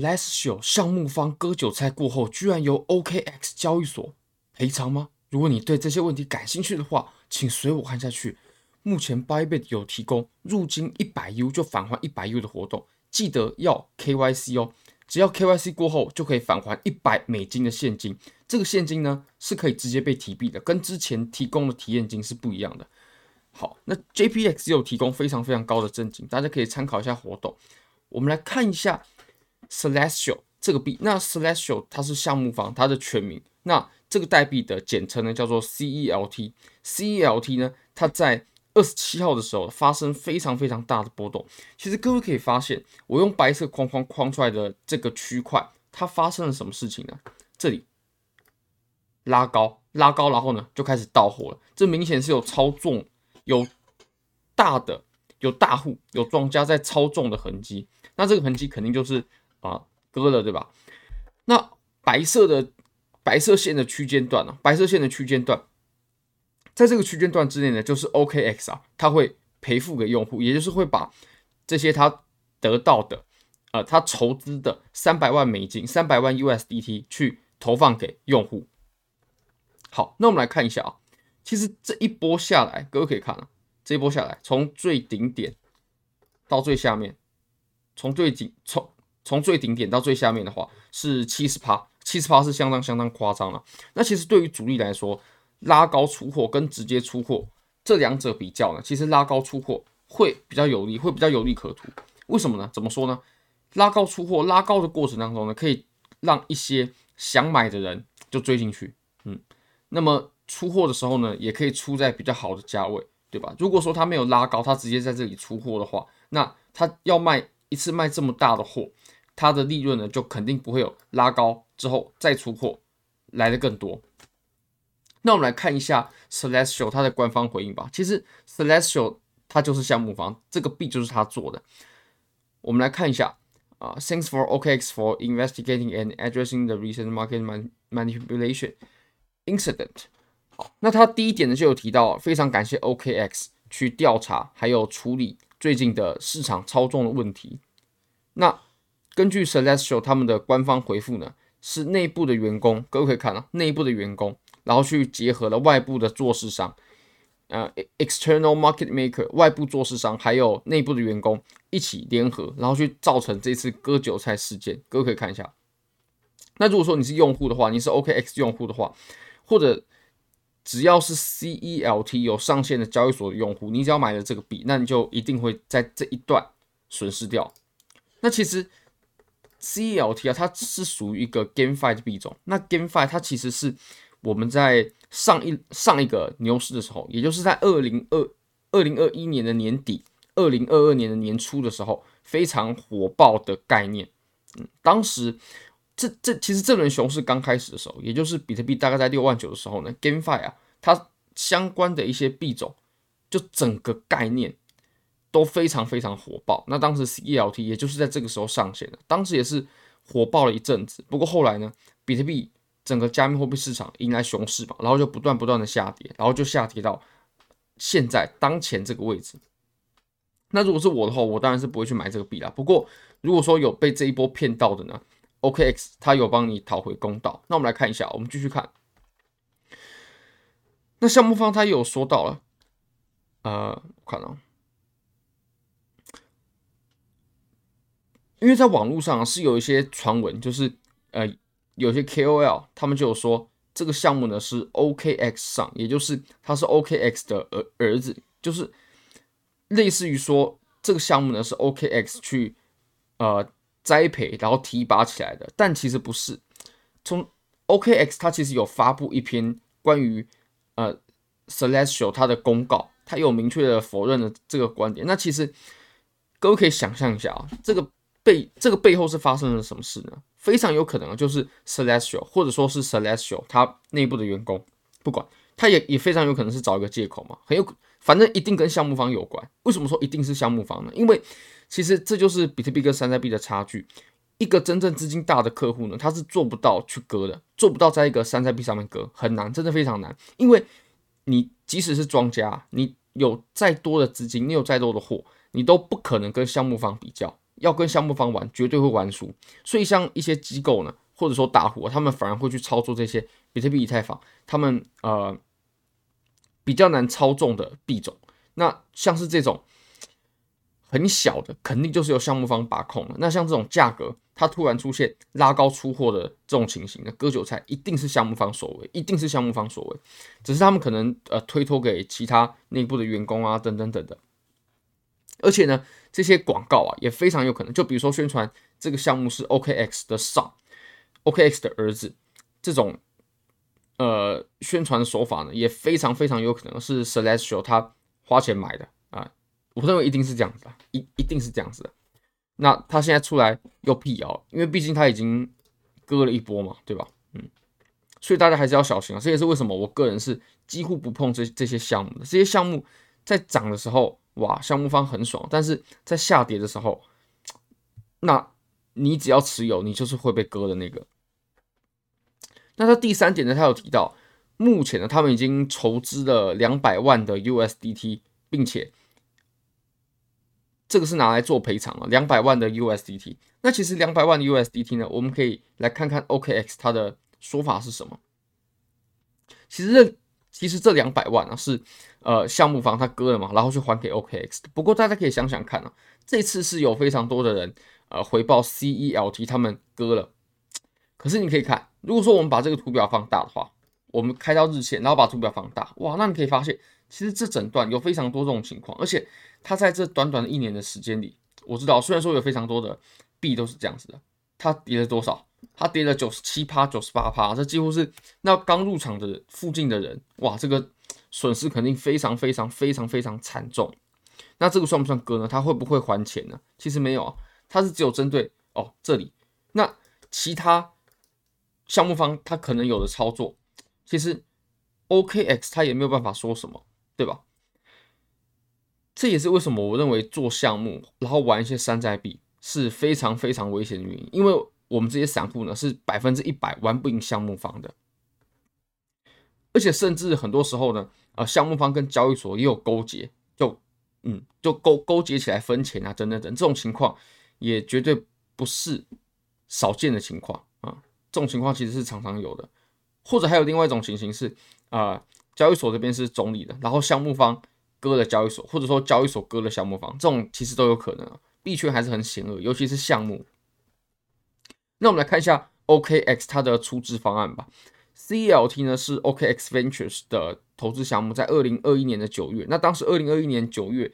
Celestial 项目方割韭菜过后，居然由 OKX 交易所赔偿吗？如果你对这些问题感兴趣的话，请随我看下去。目前 Bybit 有提供入金一百 U 就返还一百 U 的活动，记得要 KYC 哦。只要 KYC 过后，就可以返还一百美金的现金。这个现金呢，是可以直接被提币的，跟之前提供的体验金是不一样的。好，那 JPX 有提供非常非常高的赠金，大家可以参考一下活动。我们来看一下 Celestial 这个币，那 Celestial 它是项目方，它的全名。那这个代币的简称呢叫做 CELT。CELT 呢，它在二十七号的时候发生非常非常大的波动。其实各位可以发现，我用白色框框框出来的这个区块，它发生了什么事情呢？这里拉高，拉高，然后呢就开始到货了。这明显是有操纵，有大的、有大户、有庄家在操纵的痕迹。那这个痕迹肯定就是啊割了，对吧？那白色的白色线的区间段呢？白色线的区间段。在这个区间段之内呢，就是 OKX 啊，它会赔付给用户，也就是会把这些他得到的，呃，他筹资的三百万美金、三百万 USDT 去投放给用户。好，那我们来看一下啊，其实这一波下来，各位可以看啊，这一波下来，从最顶点到最下面，从最顶从从最顶点到最下面的话是七十趴，七十趴是相当相当夸张了。那其实对于主力来说，拉高出货跟直接出货这两者比较呢，其实拉高出货会比较有利，会比较有利可图。为什么呢？怎么说呢？拉高出货，拉高的过程当中呢，可以让一些想买的人就追进去，嗯，那么出货的时候呢，也可以出在比较好的价位，对吧？如果说他没有拉高，他直接在这里出货的话，那他要卖一次卖这么大的货，他的利润呢就肯定不会有拉高之后再出货来的更多。那我们来看一下 Celestial 它的官方回应吧。其实 Celestial 它就是项目方，这个币就是他做的。我们来看一下啊，Thanks for OKX for investigating and addressing the recent market manipulation incident。好，那他第一点呢就有提到，非常感谢 OKX 去调查还有处理最近的市场操纵的问题。那根据 Celestial 他们的官方回复呢，是内部的员工，各位可以看啊，内部的员工。然后去结合了外部的做市商，呃，external market maker 外部做市商，还有内部的员工一起联合，然后去造成这次割韭菜事件。各位可以看一下。那如果说你是用户的话，你是 OKX 用户的话，或者只要是 CELT 有上线的交易所的用户，你只要买了这个币，那你就一定会在这一段损失掉。那其实 C L T 啊，它是属于一个 GameFi 的币种。那 GameFi 它其实是我们在上一上一个牛市的时候，也就是在二零二二零二一年的年底，二零二二年的年初的时候，非常火爆的概念。嗯，当时这这其实这轮熊市刚开始的时候，也就是比特币大概在六万九的时候呢，GameFi 啊，它相关的一些币种，就整个概念都非常非常火爆。那当时 CELT 也就是在这个时候上线的，当时也是火爆了一阵子。不过后来呢，比特币整个加密货币市场迎来熊市吧，然后就不断不断的下跌，然后就下跌到现在当前这个位置。那如果是我的话，我当然是不会去买这个币啦。不过如果说有被这一波骗到的呢，OKX 他有帮你讨回公道。那我们来看一下，我们继续看。那项目方他也有说到了，呃，我看到，因为在网络上是有一些传闻，就是呃。有些 KOL 他们就有说，这个项目呢是 OKX 上，也就是他是 OKX 的儿儿子，就是类似于说这个项目呢是 OKX 去呃栽培然后提拔起来的，但其实不是。从 OKX 它其实有发布一篇关于呃 Celestial 它的公告，它有明确的否认了这个观点。那其实各位可以想象一下啊，这个背这个背后是发生了什么事呢？非常有可能就是 Celestial，或者说是 Celestial 他内部的员工，不管他也也非常有可能是找一个借口嘛，很有反正一定跟项目方有关。为什么说一定是项目方呢？因为其实这就是比特币跟山寨币的差距。一个真正资金大的客户呢，他是做不到去割的，做不到在一个山寨币上面割，很难，真的非常难。因为你即使是庄家，你有再多的资金，你有再多的货，你都不可能跟项目方比较。要跟项目方玩，绝对会玩输。所以像一些机构呢，或者说大户，他们反而会去操作这些比特币、以太坊，他们呃比较难操纵的币种。那像是这种很小的，肯定就是由项目方把控了。那像这种价格，它突然出现拉高出货的这种情形，那割韭菜一定是项目方所为，一定是项目方所为。只是他们可能呃推脱给其他内部的员工啊，等等等等。而且呢，这些广告啊也非常有可能，就比如说宣传这个项目是 OKX 的 son，OKX 的儿子，这种呃宣传手法呢，也非常非常有可能是 Celestial 他花钱买的啊，我认为一定是这样子的，一一定是这样子的。那他现在出来又辟谣，因为毕竟他已经割了一波嘛，对吧？嗯，所以大家还是要小心啊。这也是为什么我个人是几乎不碰这这些项目的，这些项目在涨的时候。哇，项目方很爽，但是在下跌的时候，那你只要持有，你就是会被割的那个。那他第三点呢，他有提到，目前呢，他们已经筹资了两百万的 USDT，并且这个是拿来做赔偿了，两百万的 USDT。那其实两百万的 USDT 呢，我们可以来看看 OKX 它的说法是什么。其实。其实这两百万啊是呃项目方他割了嘛，然后去还给 OKX 的。不过大家可以想想看啊，这次是有非常多的人呃回报 CELT 他们割了。可是你可以看，如果说我们把这个图表放大的话，我们开到日线，然后把图表放大，哇，那你可以发现，其实这整段有非常多这种情况，而且它在这短短的一年的时间里，我知道虽然说有非常多的币都是这样子的，它跌了多少？它跌了九十七趴、九十八趴，这几乎是那刚入场的附近的人，哇，这个损失肯定非常非常非常非常惨重。那这个算不算割呢？他会不会还钱呢？其实没有啊，他是只有针对哦这里，那其他项目方他可能有的操作，其实 OKX 他也没有办法说什么，对吧？这也是为什么我认为做项目然后玩一些山寨币是非常非常危险的原因，因为。我们这些散户呢，是百分之一百玩不赢项目方的，而且甚至很多时候呢，呃，项目方跟交易所也有勾结，就嗯，就勾勾结起来分钱啊，等等等，这种情况也绝对不是少见的情况啊，这种情况其实是常常有的，或者还有另外一种情形是，啊、呃，交易所这边是中立的，然后项目方割了交易所，或者说交易所割了项目方，这种其实都有可能啊，币圈还是很险恶，尤其是项目。那我们来看一下 OKX 它的出资方案吧。CLT 呢是 OKX Ventures 的投资项目，在二零二一年的九月。那当时二零二一年九月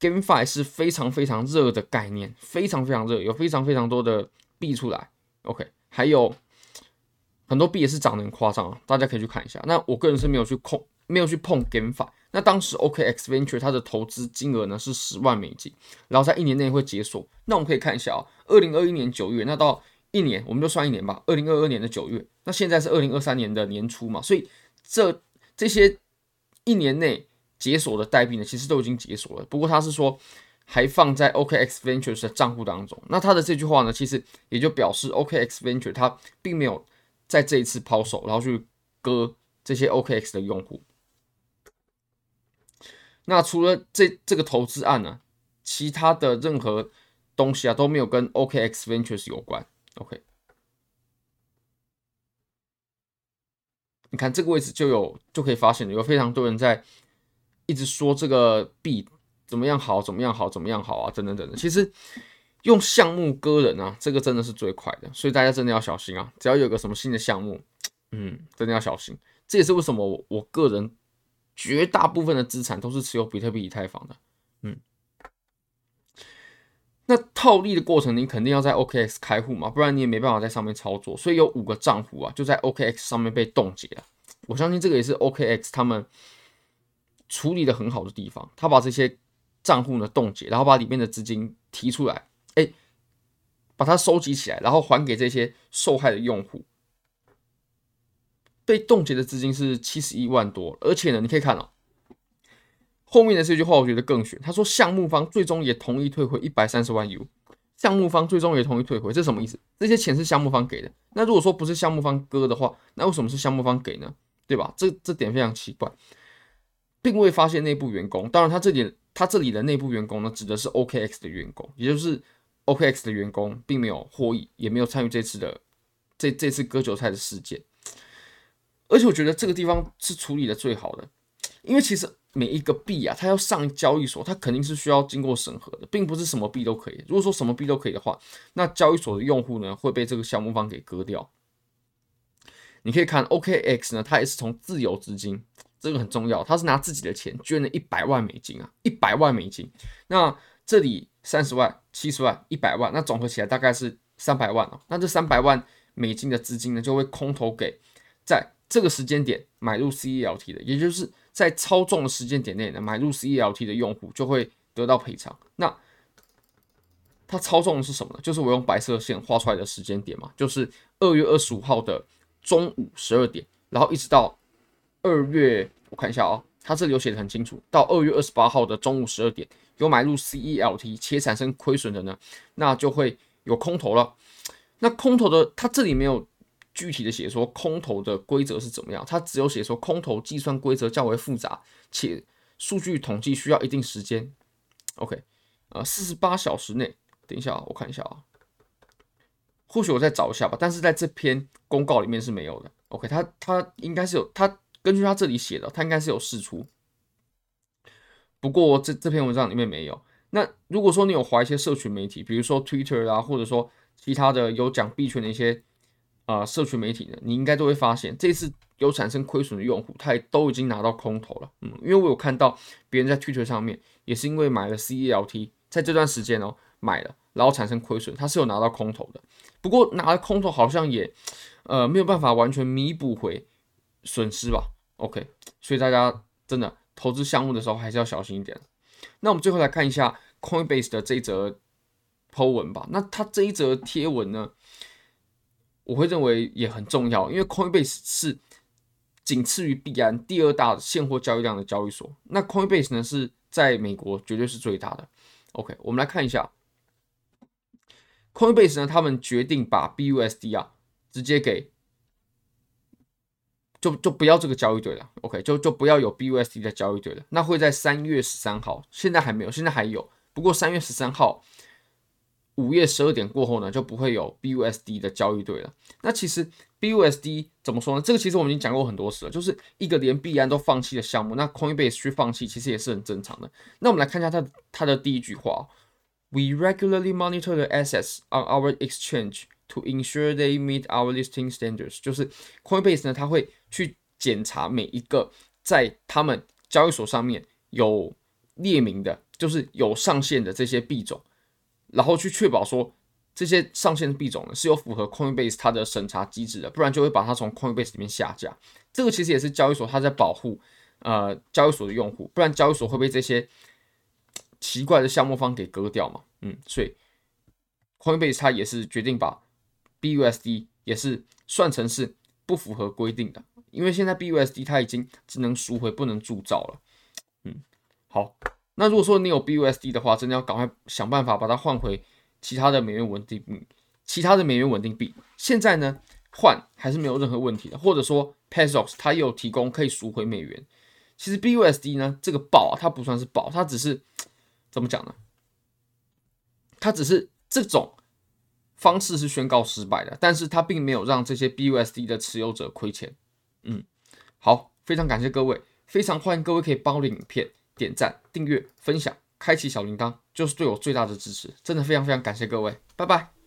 ，GameFi 是非常非常热的概念，非常非常热，有非常非常多的币出来。OK，还有很多币也是涨得很夸张啊，大家可以去看一下。那我个人是没有去控，没有去碰 GameFi。那当时 OKX Venture 它的投资金额呢是十万美金，然后在一年内会解锁。那我们可以看一下啊，二零二一年九月，那到一年，我们就算一年吧。二零二二年的九月，那现在是二零二三年的年初嘛，所以这这些一年内解锁的代币呢，其实都已经解锁了。不过他是说还放在 OKX Ventures 的账户当中。那他的这句话呢，其实也就表示 OKX Venture 他并没有在这一次抛售，然后去割这些 OKX 的用户。那除了这这个投资案呢，其他的任何东西啊都没有跟 OKX Ventures 有关。OK，你看这个位置就有就可以发现有非常多人在一直说这个币怎么样好，怎么样好，怎么样好啊，等等等等。其实用项目割人啊，这个真的是最快的，所以大家真的要小心啊！只要有个什么新的项目，嗯，真的要小心。这也是为什么我我个人绝大部分的资产都是持有比特币、以太坊的，嗯。那套利的过程，你肯定要在 OKX 开户嘛，不然你也没办法在上面操作。所以有五个账户啊，就在 OKX 上面被冻结了。我相信这个也是 OKX 他们处理的很好的地方，他把这些账户呢冻结，然后把里面的资金提出来，哎，把它收集起来，然后还给这些受害的用户。被冻结的资金是七十一万多，而且呢，你可以看到。后面的这句话我觉得更玄，他说项目方最终也同意退回一百三十万 U，项目方最终也同意退回，这什么意思？这些钱是项目方给的，那如果说不是项目方割的话，那为什么是项目方给呢？对吧？这这点非常奇怪，并未发现内部员工。当然，他这里他这里的内部员工呢，指的是 OKX 的员工，也就是 OKX 的员工并没有获益，也没有参与这次的这这次割韭菜的事件。而且我觉得这个地方是处理的最好的，因为其实每一个币啊，它要上交易所，它肯定是需要经过审核的，并不是什么币都可以。如果说什么币都可以的话，那交易所的用户呢会被这个项目方给割掉。你可以看 OKX 呢，它也是从自有资金，这个很重要，它是拿自己的钱捐了一百万美金啊，一百万美金。那这里三十万、七十万、一百万，那总合起来大概是三百万哦。那这三百万美金的资金呢，就会空投给在这个时间点买入 CELT 的，也就是在操纵的时间点内呢，买入 CELT 的用户就会得到赔偿。那他操纵的是什么呢？就是我用白色线画出来的时间点嘛，就是二月二十五号的中午十二点，然后一直到二月，我看一下啊、哦，他这里有写的很清楚，到二月二十八号的中午十二点有买入 CELT 且产生亏损的呢，那就会有空投了。那空投的，他这里没有。具体的写说空投的规则是怎么样？它只有写说空投计算规则较为复杂，且数据统计需要一定时间。OK，呃，四十八小时内，等一下我看一下啊，或许我再找一下吧。但是在这篇公告里面是没有的。OK，他他应该是有，他根据他这里写的，他应该是有释出。不过这这篇文章里面没有。那如果说你有滑一些社群媒体，比如说 Twitter 啊，或者说其他的有讲币圈的一些。啊、呃，社群媒体呢，你应该都会发现，这次有产生亏损的用户，他也都已经拿到空投了。嗯，因为我有看到别人在 Twitter 上面，也是因为买了 CELT，在这段时间哦买了，然后产生亏损，他是有拿到空投的。不过拿了空投好像也呃没有办法完全弥补回损失吧？OK，所以大家真的投资项目的时候还是要小心一点。那我们最后来看一下 Coinbase 的这一则 Po 文吧。那它这一则贴文呢？我会认为也很重要，因为 Coinbase 是仅次于币安第二大现货交易量的交易所。那 Coinbase 呢是在美国绝对是最大的。OK，我们来看一下 Coinbase 呢，他们决定把 BUSD 啊直接给就就不要这个交易对了。OK，就就不要有 BUSD 的交易对了。那会在三月十三号，现在还没有，现在还有，不过三月十三号。午夜十二点过后呢，就不会有 BUSD 的交易对了。那其实 BUSD 怎么说呢？这个其实我们已经讲过很多次了，就是一个连币安都放弃的项目，那 Coinbase 去放弃其实也是很正常的。那我们来看一下它它的第一句话：We regularly monitor the assets on our exchange to ensure they meet our listing standards。就是 Coinbase 呢，它会去检查每一个在他们交易所上面有列明的，就是有上线的这些币种。然后去确保说这些上线的币种呢是有符合 Coinbase 它的审查机制的，不然就会把它从 Coinbase 里面下架。这个其实也是交易所它在保护呃交易所的用户，不然交易所会被这些奇怪的项目方给割掉嘛。嗯，所以 Coinbase 它也是决定把 BUSD 也是算成是不符合规定的，因为现在 BUSD 它已经只能赎回不能铸造了。嗯，好。那如果说你有 BUSD 的话，真的要赶快想办法把它换回其他的美元稳定币，其他的美元稳定币。现在呢，换还是没有任何问题的，或者说 Paxos 它也有提供可以赎回美元。其实 BUSD 呢，这个爆啊，它不算是爆，它只是怎么讲呢？它只是这种方式是宣告失败的，但是它并没有让这些 BUSD 的持有者亏钱。嗯，好，非常感谢各位，非常欢迎各位可以帮我的影片。点赞、订阅、分享、开启小铃铛，就是对我最大的支持。真的非常非常感谢各位，拜拜。